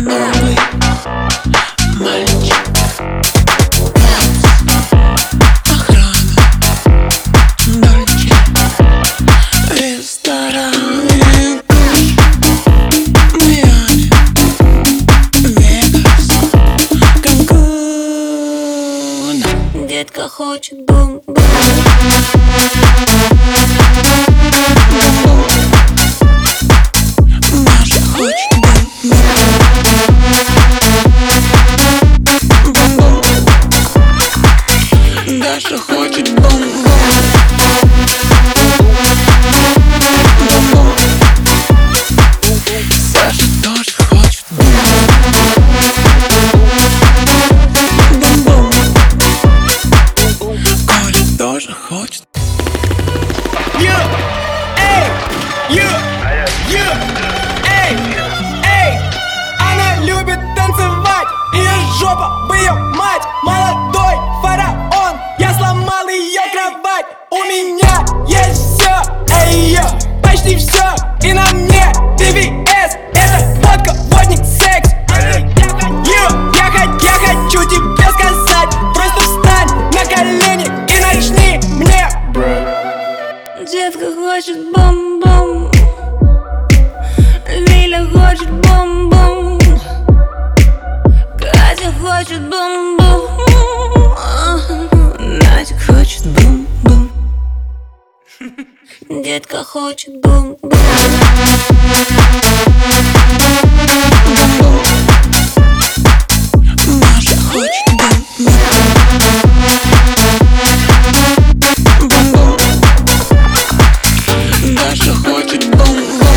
милый мальчик Охрана, дольче, ресторан Майами, Вегас, Канкун Детка хочет бум-бум. Даша хочет бум-бум Саша тоже хочет бум-бум Коля тоже хочет Ю, эй, ю, ю, эй, эй Она любит танцевать, ее жопа бы ее мать Молодой кровать У меня есть все, эй, ё, почти все И на мне VVS, это водка, водник, секс. Ю, я, я хочу тебе сказать. Просто встань на колени и начни мне. Девка хочет бум-бум Лиля хочет бум-бум Катя хочет бум-бум детка хочет бум-бум Маша хочет бум-бум Даша хочет бум.